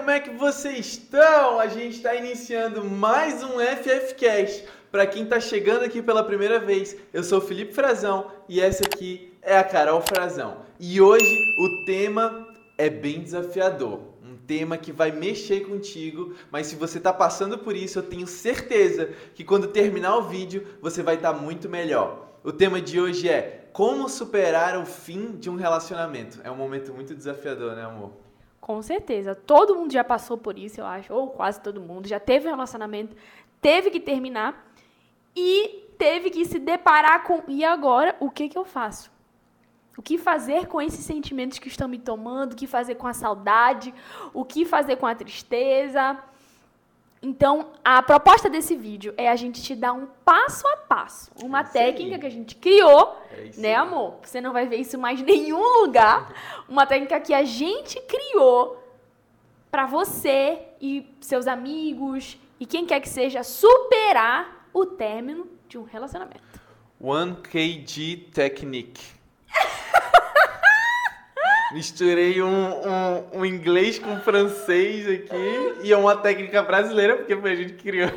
como é que vocês estão? A gente está iniciando mais um FFcast. Para quem está chegando aqui pela primeira vez, eu sou Felipe Frazão e essa aqui é a Carol Frazão. E hoje o tema é bem desafiador. Um tema que vai mexer contigo, mas se você está passando por isso, eu tenho certeza que quando terminar o vídeo você vai estar tá muito melhor. O tema de hoje é como superar o fim de um relacionamento. É um momento muito desafiador, né, amor? Com certeza. Todo mundo já passou por isso, eu acho, ou quase todo mundo. Já teve um relacionamento, teve que terminar e teve que se deparar com e agora o que que eu faço? O que fazer com esses sentimentos que estão me tomando? O que fazer com a saudade? O que fazer com a tristeza? Então, a proposta desse vídeo é a gente te dar um passo a passo, uma é técnica aí. que a gente criou, é né, amor? Você não vai ver isso mais em nenhum lugar. Uma técnica que a gente criou para você e seus amigos e quem quer que seja superar o término de um relacionamento. 1KG Technique. Misturei um, um, um, inglês com francês aqui e é uma técnica brasileira, porque foi a gente que criou.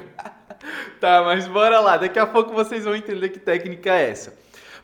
tá, mas bora lá. Daqui a pouco vocês vão entender que técnica é essa.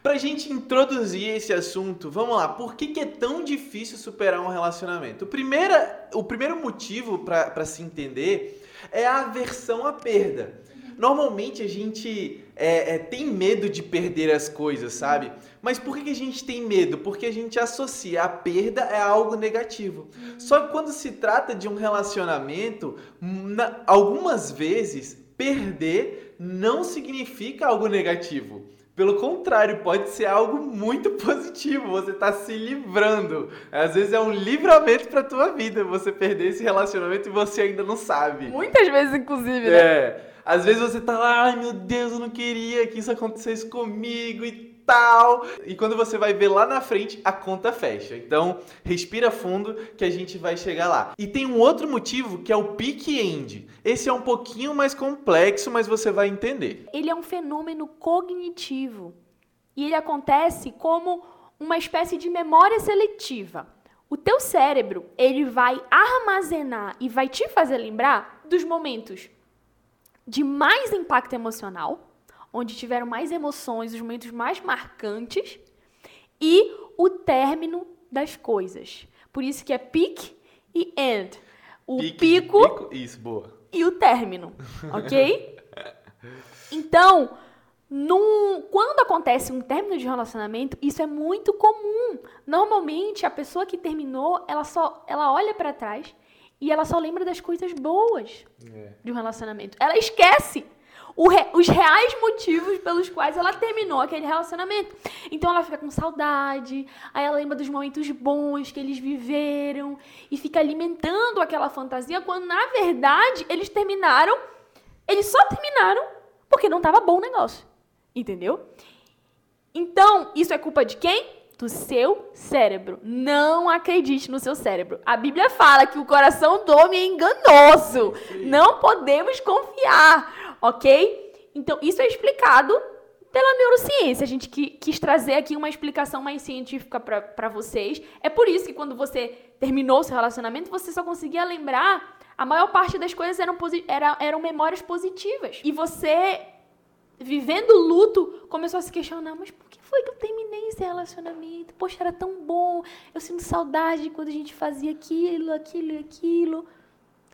Pra gente introduzir esse assunto, vamos lá. Por que, que é tão difícil superar um relacionamento? O, primeira, o primeiro motivo para se entender é a aversão à perda. Normalmente a gente é, é, tem medo de perder as coisas, sabe? Mas por que, a gente tem medo? Porque a gente associa a perda a algo negativo. Só que quando se trata de um relacionamento, na, algumas vezes perder não significa algo negativo. Pelo contrário, pode ser algo muito positivo. Você está se livrando. Às vezes é um livramento para tua vida você perder esse relacionamento e você ainda não sabe. Muitas vezes, inclusive, né? É. Às vezes você tá lá, ai meu Deus, eu não queria que isso acontecesse comigo e tal. E quando você vai ver lá na frente, a conta fecha. Então, respira fundo que a gente vai chegar lá. E tem um outro motivo que é o peak end. Esse é um pouquinho mais complexo, mas você vai entender. Ele é um fenômeno cognitivo. E ele acontece como uma espécie de memória seletiva. O teu cérebro, ele vai armazenar e vai te fazer lembrar dos momentos de mais impacto emocional, onde tiveram mais emoções, os momentos mais marcantes, e o término das coisas. Por isso que é peak e end. O pico, pico isso, boa. e o término, ok? Então, num, quando acontece um término de relacionamento, isso é muito comum. Normalmente, a pessoa que terminou, ela só ela olha para trás e ela só lembra das coisas boas é. de um relacionamento. Ela esquece re, os reais motivos pelos quais ela terminou aquele relacionamento. Então ela fica com saudade, aí ela lembra dos momentos bons que eles viveram e fica alimentando aquela fantasia quando na verdade eles terminaram, eles só terminaram porque não estava bom o negócio. Entendeu? Então, isso é culpa de quem? do seu cérebro. Não acredite no seu cérebro. A Bíblia fala que o coração do homem é enganoso. Não podemos confiar, ok? Então, isso é explicado pela neurociência. A gente quis trazer aqui uma explicação mais científica para vocês. É por isso que quando você terminou seu relacionamento, você só conseguia lembrar. A maior parte das coisas eram, eram, eram memórias positivas. E você vivendo luto, começou a se questionar, mas por que foi que eu terminei esse relacionamento? Poxa, era tão bom, eu sinto saudade quando a gente fazia aquilo, aquilo e aquilo.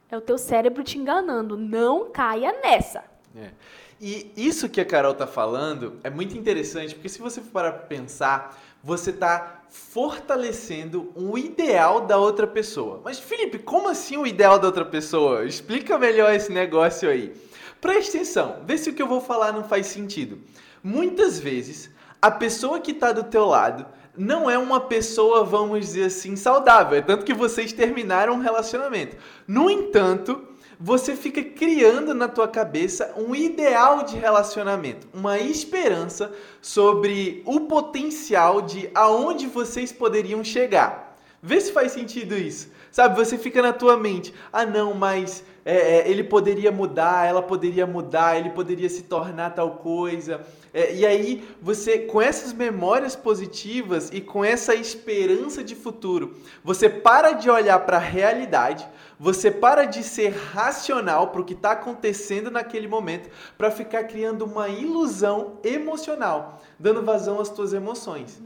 É o teu cérebro te enganando, não caia nessa. É. E isso que a Carol tá falando é muito interessante, porque se você for parar para pensar, você tá fortalecendo um ideal da outra pessoa. Mas Felipe, como assim o ideal da outra pessoa? Explica melhor esse negócio aí. Preste atenção, vê se o que eu vou falar não faz sentido. Muitas vezes, a pessoa que está do teu lado não é uma pessoa, vamos dizer assim, saudável. É tanto que vocês terminaram um relacionamento. No entanto, você fica criando na tua cabeça um ideal de relacionamento, uma esperança sobre o potencial de aonde vocês poderiam chegar. Vê se faz sentido isso. Sabe, você fica na tua mente, ah não, mas é, é, ele poderia mudar, ela poderia mudar, ele poderia se tornar tal coisa. É, e aí você, com essas memórias positivas e com essa esperança de futuro, você para de olhar para a realidade, você para de ser racional para o que está acontecendo naquele momento, para ficar criando uma ilusão emocional, dando vazão às tuas emoções.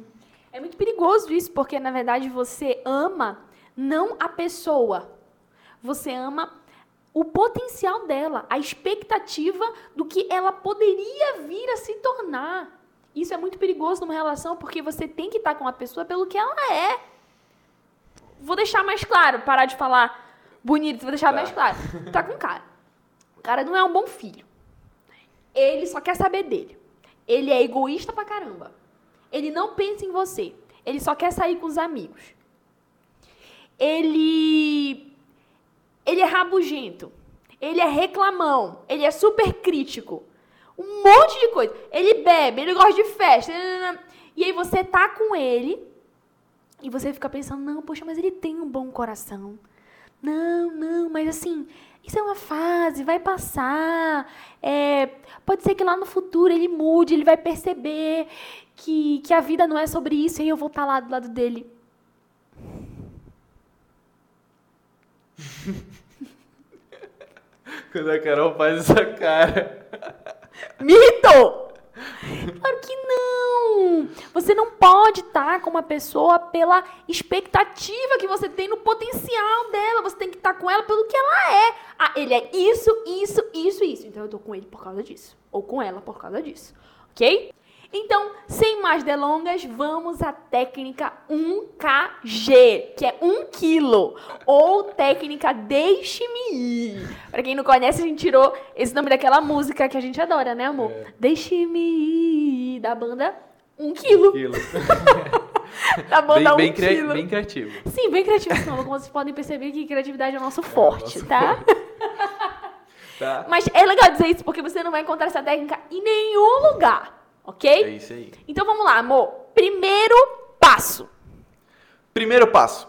É muito perigoso isso, porque na verdade você ama não a pessoa. Você ama o potencial dela, a expectativa do que ela poderia vir a se tornar. Isso é muito perigoso numa relação porque você tem que estar com a pessoa pelo que ela é. Vou deixar mais claro, parar de falar bonito, vou deixar tá. mais claro. Tá com cara. O cara não é um bom filho. Ele só quer saber dele. Ele é egoísta pra caramba. Ele não pensa em você. Ele só quer sair com os amigos. Ele ele é rabugento. Ele é reclamão. Ele é super crítico. Um monte de coisa. Ele bebe, ele gosta de festa. E aí você tá com ele e você fica pensando: "Não, poxa, mas ele tem um bom coração. Não, não, mas assim, isso é uma fase, vai passar. É, pode ser que lá no futuro ele mude, ele vai perceber que, que a vida não é sobre isso, e eu vou estar lá do lado dele. Quando a Carol faz essa cara. Mito! Claro que não! Você não pode estar com uma pessoa pela expectativa que você tem no potencial dela. Você tem que estar com ela pelo que ela é. Ah, ele é isso, isso, isso, isso. Então eu tô com ele por causa disso. Ou com ela por causa disso. Ok? Então, sem mais delongas, vamos à técnica 1KG, que é 1 quilo, ou técnica Deixe-me ir. Pra quem não conhece, a gente tirou esse nome daquela música que a gente adora, né, amor? É. Deixe-me ir, da banda 1 quilo. 1 quilo. da banda bem, 1 bem, quilo. Bem criativo. Sim, bem criativo. Como vocês podem perceber que criatividade é o nosso forte, é o nosso tá? Forte. tá? Mas é legal dizer isso, porque você não vai encontrar essa técnica em nenhum lugar. Ok? É isso aí. Então vamos lá, amor. Primeiro passo. Primeiro passo.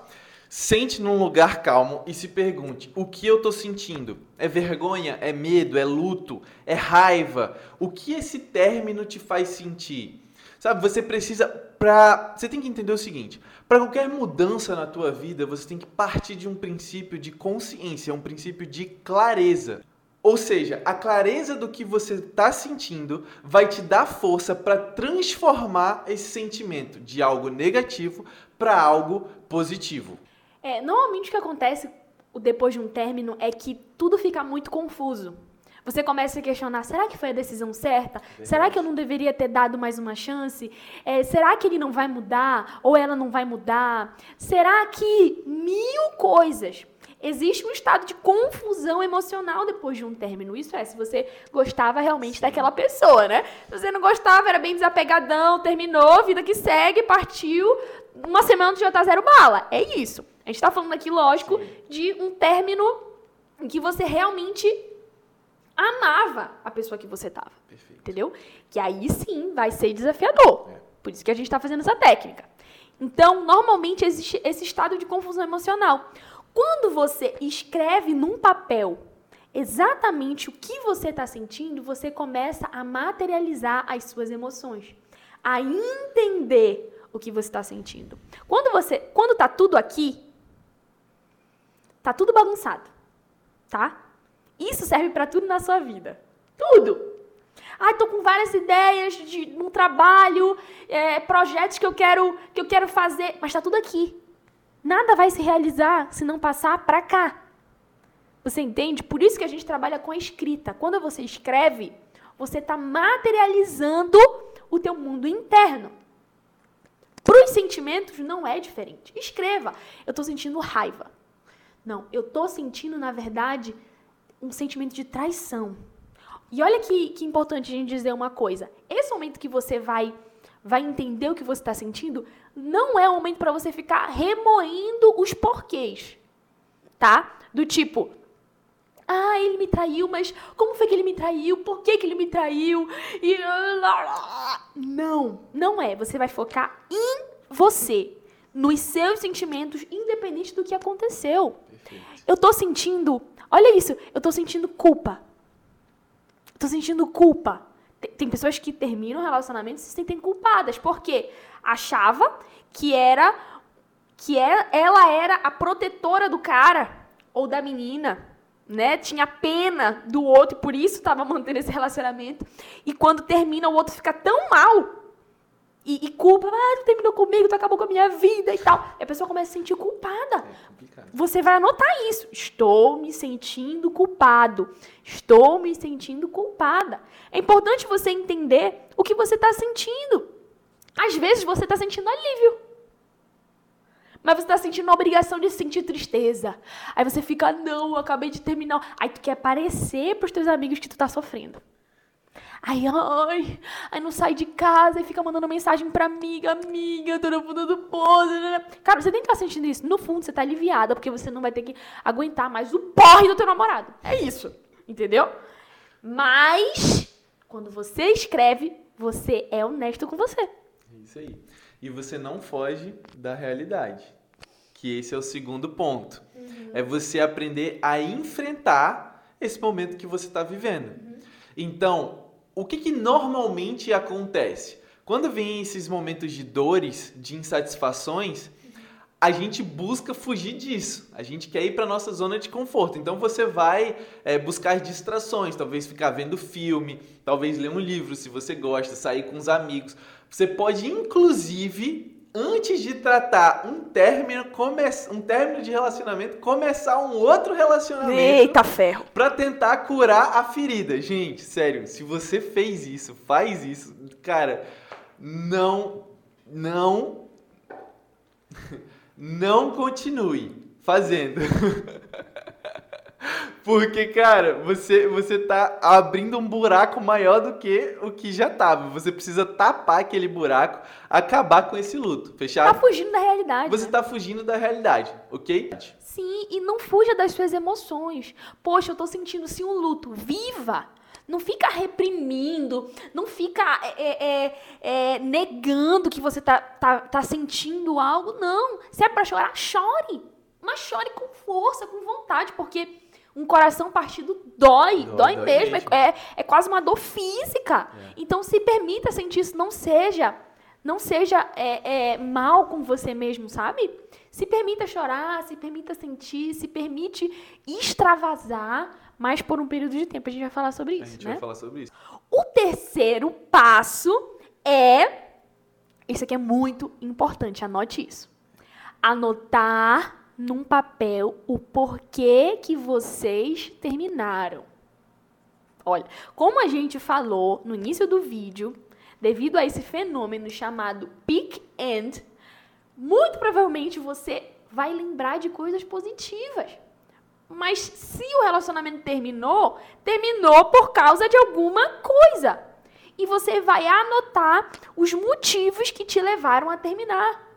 Sente num lugar calmo e se pergunte: o que eu estou sentindo? É vergonha? É medo? É luto? É raiva? O que esse término te faz sentir? Sabe, você precisa para, você tem que entender o seguinte: para qualquer mudança na tua vida, você tem que partir de um princípio de consciência, um princípio de clareza. Ou seja, a clareza do que você está sentindo vai te dar força para transformar esse sentimento de algo negativo para algo positivo. É, normalmente o que acontece depois de um término é que tudo fica muito confuso. Você começa a questionar: será que foi a decisão certa? Verdade. Será que eu não deveria ter dado mais uma chance? É, será que ele não vai mudar? Ou ela não vai mudar? Será que mil coisas existe um estado de confusão emocional depois de um término. Isso é, se você gostava realmente Sim. daquela pessoa, né? Se você não gostava, era bem desapegadão, terminou, vida que segue, partiu, uma semana tu já tá zero bala. É isso. A gente tá falando aqui, lógico, Sim. de um término em que você realmente amava a pessoa que você tava. Perfeito. Entendeu? Que aí sim vai ser desafiador. É. Por isso que a gente está fazendo essa técnica. Então, normalmente existe esse estado de confusão emocional. Quando você escreve num papel exatamente o que você está sentindo, você começa a materializar as suas emoções, a entender o que você está sentindo. Quando você, quando tá tudo aqui, tá tudo bagunçado, tá? Isso serve para tudo na sua vida, tudo. Ai, tô com várias ideias de um trabalho, é, projetos que eu quero que eu quero fazer, mas tá tudo aqui. Nada vai se realizar se não passar para cá. Você entende? Por isso que a gente trabalha com a escrita. Quando você escreve, você está materializando o teu mundo interno. Para os sentimentos não é diferente. Escreva. Eu estou sentindo raiva. Não, eu estou sentindo, na verdade, um sentimento de traição. E olha que, que importante a gente dizer uma coisa. Esse momento que você vai vai entender o que você está sentindo, não é o momento para você ficar remoendo os porquês, tá? Do tipo, ah, ele me traiu, mas como foi que ele me traiu? Por que, que ele me traiu? E não, não é. Você vai focar em você, nos seus sentimentos, independente do que aconteceu. Perfeito. Eu tô sentindo, olha isso, eu tô sentindo culpa. Tô sentindo culpa. Tem, tem pessoas que terminam relacionamentos e se sentem culpadas, porque achava que era que é, ela era a protetora do cara ou da menina, né? Tinha pena do outro por isso estava mantendo esse relacionamento. E quando termina, o outro fica tão mal e, e culpa, ah, tu terminou comigo, tu acabou com a minha vida e tal. E a pessoa começa a se sentir culpada. É. Você vai anotar isso. Estou me sentindo culpado. Estou me sentindo culpada. É importante você entender o que você está sentindo. Às vezes você está sentindo alívio. Mas você está sentindo a obrigação de sentir tristeza. Aí você fica, não, eu acabei de terminar. Aí tu quer parecer para os teus amigos que tu está sofrendo. Aí, ai, aí não sai de casa e fica mandando mensagem pra amiga, amiga, tô no fundo do poço. Cara, você nem tá sentindo isso. No fundo, você tá aliviada, porque você não vai ter que aguentar mais o porre do teu namorado. É isso. Entendeu? Mas, quando você escreve, você é honesto com você. É isso aí. E você não foge da realidade. Que esse é o segundo ponto. É você aprender a enfrentar esse momento que você está vivendo. Então, o que, que normalmente acontece? Quando vem esses momentos de dores, de insatisfações, a gente busca fugir disso. A gente quer ir para nossa zona de conforto. Então você vai é, buscar distrações, talvez ficar vendo filme, talvez ler um livro se você gosta, sair com os amigos. Você pode, inclusive, antes de tratar um término, come... um término de relacionamento, começar um outro relacionamento Eita ferro. para tentar curar a ferida. Gente, sério, se você fez isso, faz isso, cara, não, não, não continue fazendo. Porque, cara, você, você tá abrindo um buraco maior do que o que já tava. Você precisa tapar aquele buraco, acabar com esse luto, Tá fechado? fugindo da realidade. Você né? tá fugindo da realidade, ok? Sim, e não fuja das suas emoções. Poxa, eu tô sentindo sim um luto. Viva! Não fica reprimindo, não fica é, é, é, é, negando que você tá, tá, tá sentindo algo. Não. Se é pra chorar, chore. Mas chore com força, com vontade, porque um coração partido dói, Dói, dói, dói mesmo. mesmo. É, é quase uma dor física. É. Então se permita sentir isso, não seja, não seja é, é, mal com você mesmo, sabe? Se permita chorar, se permita sentir, se permite extravasar, mas por um período de tempo. A gente vai falar sobre A isso, gente né? vai falar sobre isso. O terceiro passo é. Isso aqui é muito importante, anote isso. Anotar num papel o porquê que vocês terminaram. Olha, como a gente falou no início do vídeo, devido a esse fenômeno chamado peak end, muito provavelmente você vai lembrar de coisas positivas. Mas se o relacionamento terminou, terminou por causa de alguma coisa. E você vai anotar os motivos que te levaram a terminar.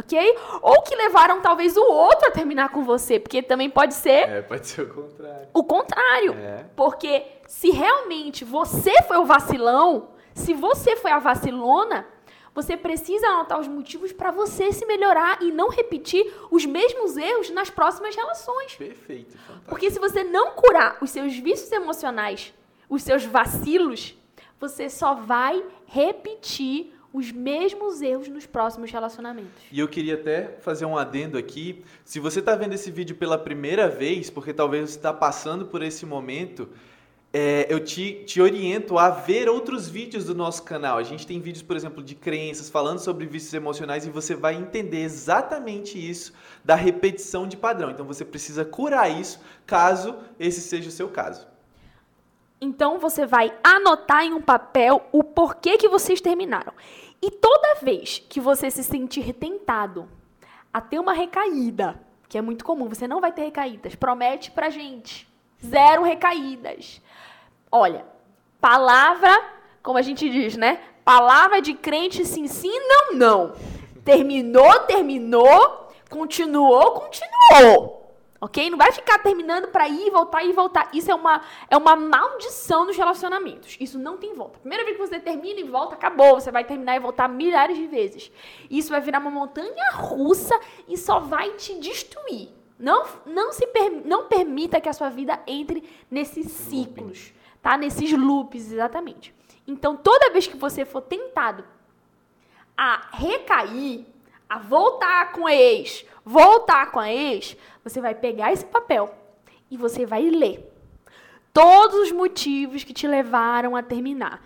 Ok? Ou que levaram talvez o outro a terminar com você, porque também pode ser É, pode ser o contrário. o contrário. É. Porque se realmente você foi o vacilão, se você foi a vacilona, você precisa anotar os motivos para você se melhorar e não repetir os mesmos erros nas próximas relações. Perfeito, fantástico. Porque se você não curar os seus vícios emocionais, os seus vacilos, você só vai repetir os mesmos erros nos próximos relacionamentos. E eu queria até fazer um adendo aqui. Se você está vendo esse vídeo pela primeira vez, porque talvez você está passando por esse momento, é, eu te, te oriento a ver outros vídeos do nosso canal. A gente tem vídeos, por exemplo, de crenças, falando sobre vícios emocionais, e você vai entender exatamente isso da repetição de padrão. Então você precisa curar isso, caso esse seja o seu caso. Então você vai anotar em um papel o porquê que vocês terminaram. E toda vez que você se sentir tentado a ter uma recaída, que é muito comum, você não vai ter recaídas, promete pra gente. Zero recaídas. Olha, palavra, como a gente diz, né? Palavra de crente sim, sim, não, não. Terminou, terminou, continuou, continuou. Ok? Não vai ficar terminando pra ir e voltar e voltar. Isso é uma, é uma maldição dos relacionamentos. Isso não tem volta. Primeira vez que você termina e volta, acabou. Você vai terminar e voltar milhares de vezes. Isso vai virar uma montanha russa e só vai te destruir. Não, não, se per, não permita que a sua vida entre nesses ciclos, tá? Nesses loops, exatamente. Então, toda vez que você for tentado a recair, a voltar com a ex, voltar com a ex, você vai pegar esse papel e você vai ler todos os motivos que te levaram a terminar.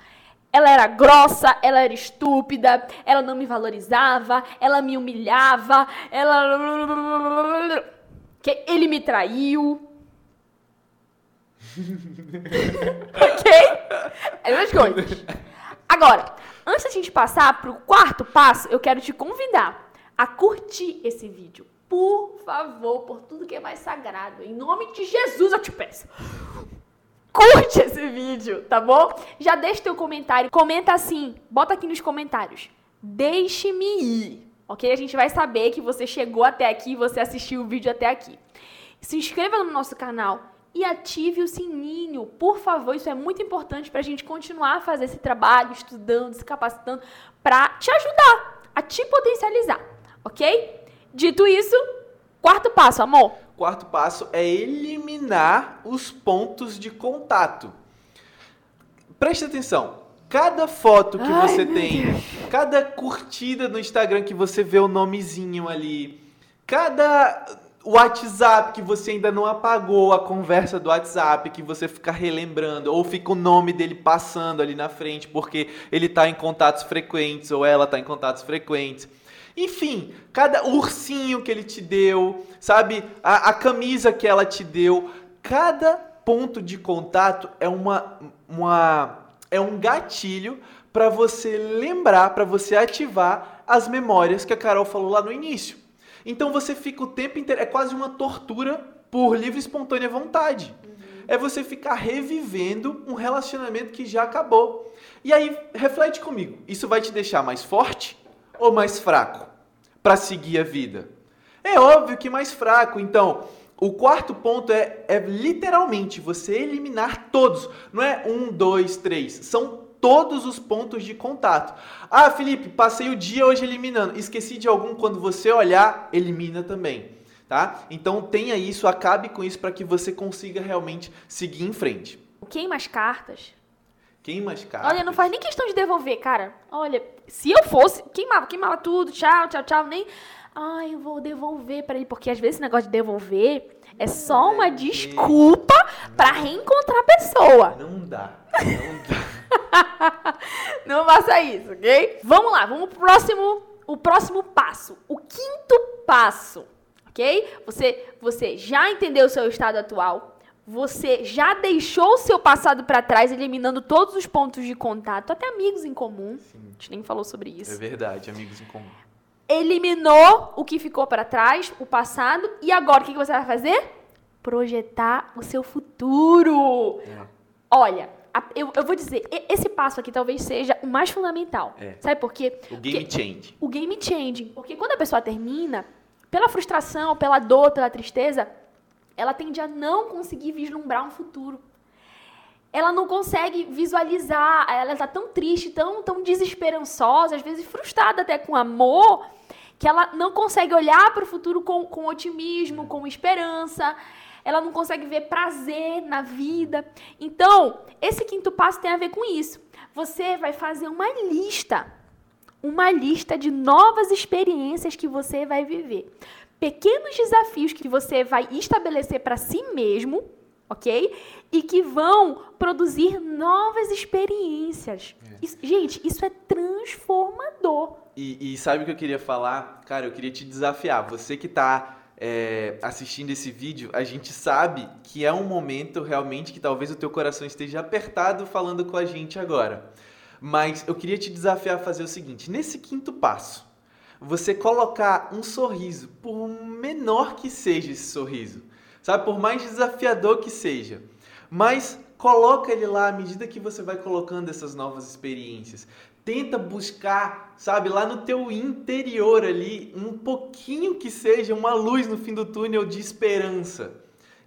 Ela era grossa, ela era estúpida, ela não me valorizava, ela me humilhava, ela que ele me traiu. ok? Essas coisas. Agora, antes da gente passar para o quarto passo, eu quero te convidar a curtir esse vídeo. Por favor, por tudo que é mais sagrado. Em nome de Jesus eu te peço. Curte esse vídeo, tá bom? Já deixa teu comentário. Comenta assim, bota aqui nos comentários. Deixe-me ir. Ok? A gente vai saber que você chegou até aqui, você assistiu o vídeo até aqui. Se inscreva no nosso canal e ative o sininho. Por favor, isso é muito importante para a gente continuar a fazer esse trabalho, estudando, se capacitando, para te ajudar a te potencializar, ok? Dito isso, quarto passo, amor. Quarto passo é eliminar os pontos de contato. Preste atenção. Cada foto que Ai, você tem, Deus. cada curtida no Instagram que você vê o nomezinho ali, cada WhatsApp que você ainda não apagou a conversa do WhatsApp, que você fica relembrando, ou fica o nome dele passando ali na frente porque ele está em contatos frequentes ou ela está em contatos frequentes. Enfim, cada ursinho que ele te deu, sabe? A, a camisa que ela te deu, cada ponto de contato é uma, uma é um gatilho para você lembrar, para você ativar as memórias que a Carol falou lá no início. Então você fica o tempo inteiro, é quase uma tortura por livre e espontânea vontade. É você ficar revivendo um relacionamento que já acabou. E aí, reflete comigo, isso vai te deixar mais forte ou mais fraco para seguir a vida? É óbvio que mais fraco. Então, o quarto ponto é, é literalmente você eliminar todos. Não é um, dois, três. São todos os pontos de contato. Ah, Felipe, passei o dia hoje eliminando. Esqueci de algum, quando você olhar, elimina também. Tá? Então tenha isso, acabe com isso para que você consiga realmente seguir em frente. Queima as cartas. Queima as cartas. Olha, não faz nem questão de devolver, cara. Olha, se eu fosse, queimava, queimava tudo, tchau, tchau, tchau, nem. Ai, eu vou devolver pra ele, porque às vezes esse negócio de devolver é só uma desculpa pra reencontrar a pessoa. Não dá. Não dá. Não faça isso, ok? Vamos lá, vamos pro próximo, o próximo passo, o quinto passo, ok? Você, você já entendeu o seu estado atual, você já deixou o seu passado para trás, eliminando todos os pontos de contato, até amigos em comum. A gente nem falou sobre É isso. verdade, amigos em comum. Eliminou o que ficou para trás, o passado, e agora o que você vai fazer? Projetar o seu futuro. É. Olha, eu, eu vou dizer, esse passo aqui talvez seja o mais fundamental. É. Sabe por quê? O game Porque- change. o game changing. Porque quando a pessoa termina, pela frustração, pela dor, pela tristeza, ela tende a não conseguir vislumbrar um futuro. Ela não consegue visualizar, ela está tão triste, tão, tão desesperançosa, às vezes frustrada até com amor, que ela não consegue olhar para o futuro com, com otimismo, com esperança. Ela não consegue ver prazer na vida. Então, esse quinto passo tem a ver com isso. Você vai fazer uma lista uma lista de novas experiências que você vai viver. Pequenos desafios que você vai estabelecer para si mesmo, ok? E que vão produzir novas experiências. Isso- gente, isso é transformador. E, e sabe o que eu queria falar? Cara, eu queria te desafiar. Você que tá é, assistindo esse vídeo, a gente sabe que é um momento realmente que talvez o teu coração esteja apertado falando com a gente agora. Mas eu queria te desafiar a fazer o seguinte: nesse quinto passo, você colocar um sorriso, por menor que seja esse sorriso, sabe, por mais desafiador que seja, mas coloca ele lá à medida que você vai colocando essas novas experiências. Tenta buscar, sabe, lá no teu interior ali, um pouquinho que seja uma luz no fim do túnel de esperança.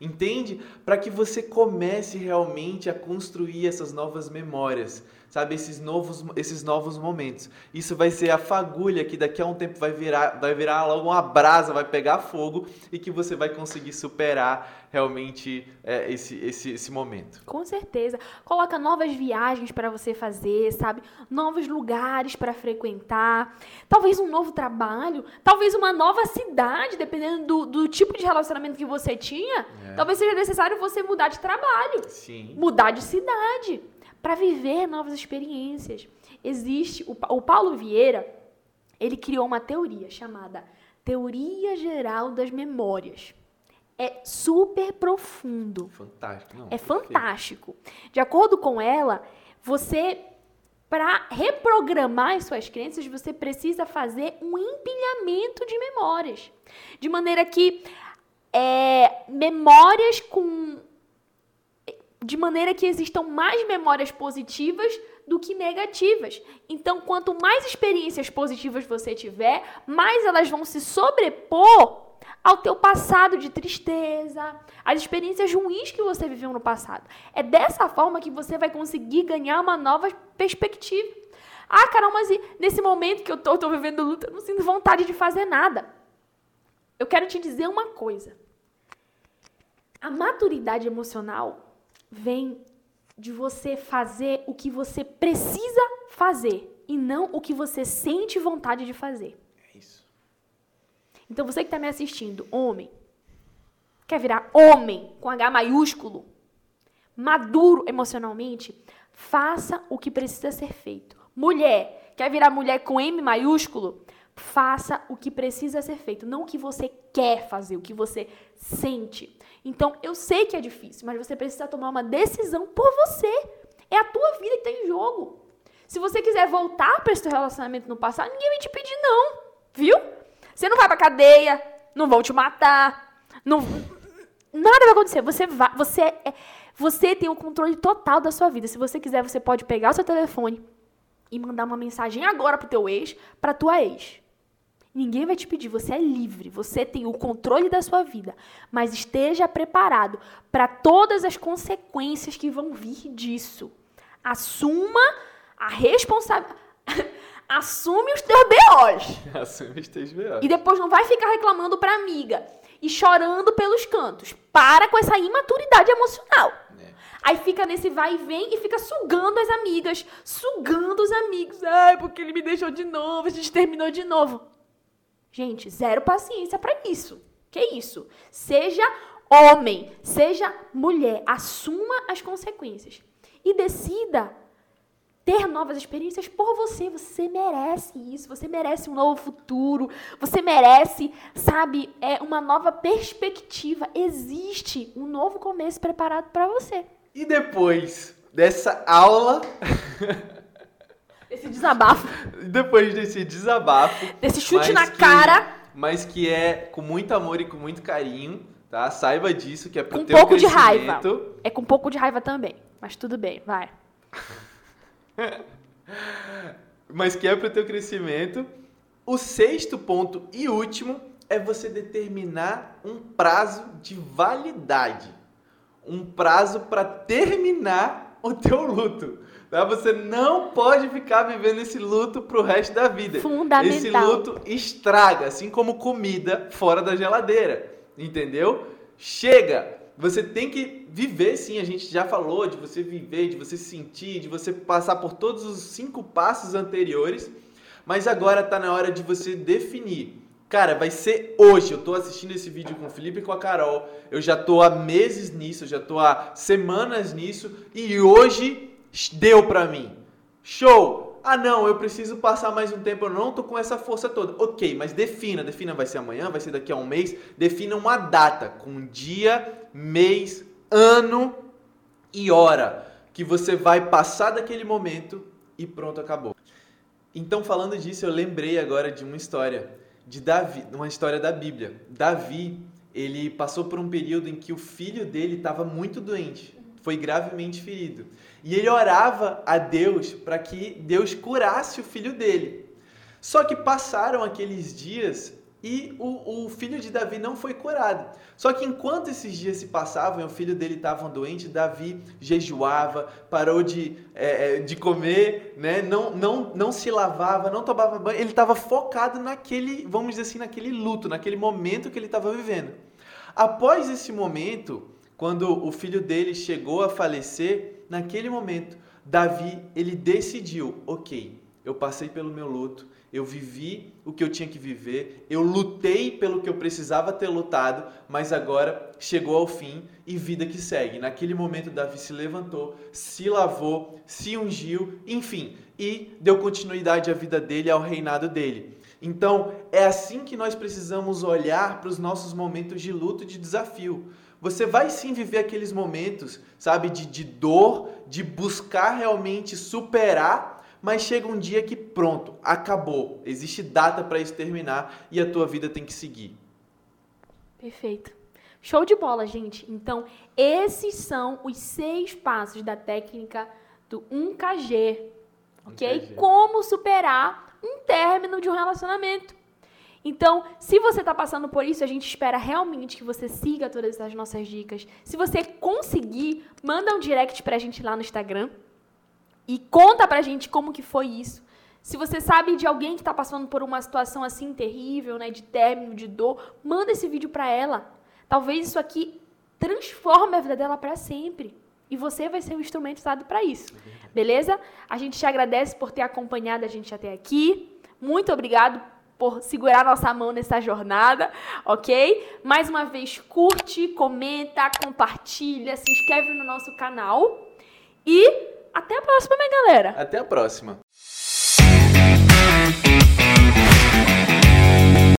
Entende? Para que você comece realmente a construir essas novas memórias sabe, esses novos, esses novos momentos. Isso vai ser a fagulha que daqui a um tempo vai virar, vai virar logo uma brasa, vai pegar fogo e que você vai conseguir superar realmente é, esse, esse, esse momento. Com certeza. Coloca novas viagens para você fazer, sabe? Novos lugares para frequentar. Talvez um novo trabalho. Talvez uma nova cidade, dependendo do, do tipo de relacionamento que você tinha. É. Talvez seja necessário você mudar de trabalho. Sim. Mudar de cidade para viver novas experiências. Existe o, o Paulo Vieira, ele criou uma teoria chamada Teoria Geral das Memórias. É super profundo. Fantástico. Não, é fantástico. De acordo com ela, você para reprogramar as suas crenças, você precisa fazer um empilhamento de memórias. De maneira que é, memórias com de maneira que existam mais memórias positivas do que negativas. Então, quanto mais experiências positivas você tiver, mais elas vão se sobrepor ao teu passado de tristeza, às experiências ruins que você viveu no passado. É dessa forma que você vai conseguir ganhar uma nova perspectiva. Ah, Carol, mas nesse momento que eu tô, tô vivendo luta, eu não sinto vontade de fazer nada. Eu quero te dizer uma coisa. A maturidade emocional vem de você fazer o que você precisa fazer e não o que você sente vontade de fazer. É isso. Então você que está me assistindo, homem, quer virar homem com H maiúsculo, maduro emocionalmente, faça o que precisa ser feito. Mulher, quer virar mulher com M maiúsculo, faça o que precisa ser feito, não o que você quer fazer, o que você sente. Então, eu sei que é difícil, mas você precisa tomar uma decisão por você. É a tua vida que está em jogo. Se você quiser voltar para esse relacionamento no passado, ninguém vai te pedir não, viu? Você não vai para cadeia, não vão te matar, não nada vai acontecer. Você vai, você é, você tem o controle total da sua vida. Se você quiser, você pode pegar o seu telefone e mandar uma mensagem agora pro teu ex, para tua ex. Ninguém vai te pedir, você é livre, você tem o controle da sua vida, mas esteja preparado para todas as consequências que vão vir disso. Assuma a responsabilidade. Assume os teus BOs. Assume os teus BOs. E depois não vai ficar reclamando pra amiga e chorando pelos cantos. Para com essa imaturidade emocional. É. Aí fica nesse vai e vem e fica sugando as amigas, sugando os amigos. Ai, porque ele me deixou de novo, a gente terminou de novo. Gente, zero paciência para isso. Que isso? Seja homem, seja mulher, assuma as consequências e decida ter novas experiências por você. Você merece isso, você merece um novo futuro, você merece, sabe, é uma nova perspectiva. Existe um novo começo preparado para você. E depois dessa aula Esse desabafo. Depois desse desabafo. Desse chute na que, cara. Mas que é com muito amor e com muito carinho, tá? Saiba disso, que é pro com teu um pouco de raiva. É com um pouco de raiva também. Mas tudo bem, vai. mas que é pro teu crescimento. O sexto ponto e último é você determinar um prazo de validade. Um prazo para terminar o teu luto. Você não pode ficar vivendo esse luto pro resto da vida. Fundamental. Esse luto estraga, assim como comida fora da geladeira. Entendeu? Chega! Você tem que viver, sim, a gente já falou de você viver, de você sentir, de você passar por todos os cinco passos anteriores, mas agora tá na hora de você definir. Cara, vai ser hoje. Eu tô assistindo esse vídeo com o Felipe e com a Carol. Eu já tô há meses nisso, eu já tô há semanas nisso. E hoje deu pra mim. Show! Ah, não, eu preciso passar mais um tempo, eu não tô com essa força toda. Ok, mas defina, defina, vai ser amanhã, vai ser daqui a um mês. Defina uma data com dia, mês, ano e hora que você vai passar daquele momento e pronto, acabou. Então, falando disso, eu lembrei agora de uma história de Davi, uma história da Bíblia. Davi, ele passou por um período em que o filho dele estava muito doente foi gravemente ferido. E ele orava a Deus para que Deus curasse o filho dele. Só que passaram aqueles dias e o, o, filho de Davi não foi curado. Só que enquanto esses dias se passavam e o filho dele estava doente, Davi jejuava, parou de, é, é, de comer, né? não, não, não se lavava, não tomava banho. Ele estava focado naquele, vamos dizer assim, naquele luto, naquele momento que ele estava vivendo. Após esse momento, quando o filho dele chegou a falecer, naquele momento, Davi ele decidiu, ok, eu passei pelo meu luto, eu vivi o que eu tinha que viver, eu lutei pelo que eu precisava ter lutado, mas agora chegou ao fim e vida que segue. Naquele momento, Davi se levantou, se lavou, se ungiu, enfim, e deu continuidade à vida dele, ao reinado dele. Então, é assim que nós precisamos olhar para os nossos momentos de luto e de desafio. Você vai sim viver aqueles momentos, sabe, de, de dor, de buscar realmente superar mas chega um dia que pronto, acabou. Existe data para isso terminar e a tua vida tem que seguir. Perfeito. Show de bola, gente. Então, esses são os seis passos da técnica do 1KG. Ok? 1KG. Como superar um término de um relacionamento. Então, se você está passando por isso, a gente espera realmente que você siga todas essas nossas dicas. Se você conseguir, manda um direct para a gente lá no Instagram e conta pra gente como que foi isso. Se você sabe de alguém que está passando por uma situação assim terrível, né, de término, de dor, manda esse vídeo para ela. Talvez isso aqui transforme a vida dela para sempre. E você vai ser o instrumento usado para isso. Beleza? A gente te agradece por ter acompanhado a gente até aqui. Muito obrigado por segurar nossa mão nessa jornada, ok? Mais uma vez, curte, comenta, compartilha, se inscreve no nosso canal. E até a próxima, minha galera. Até a próxima.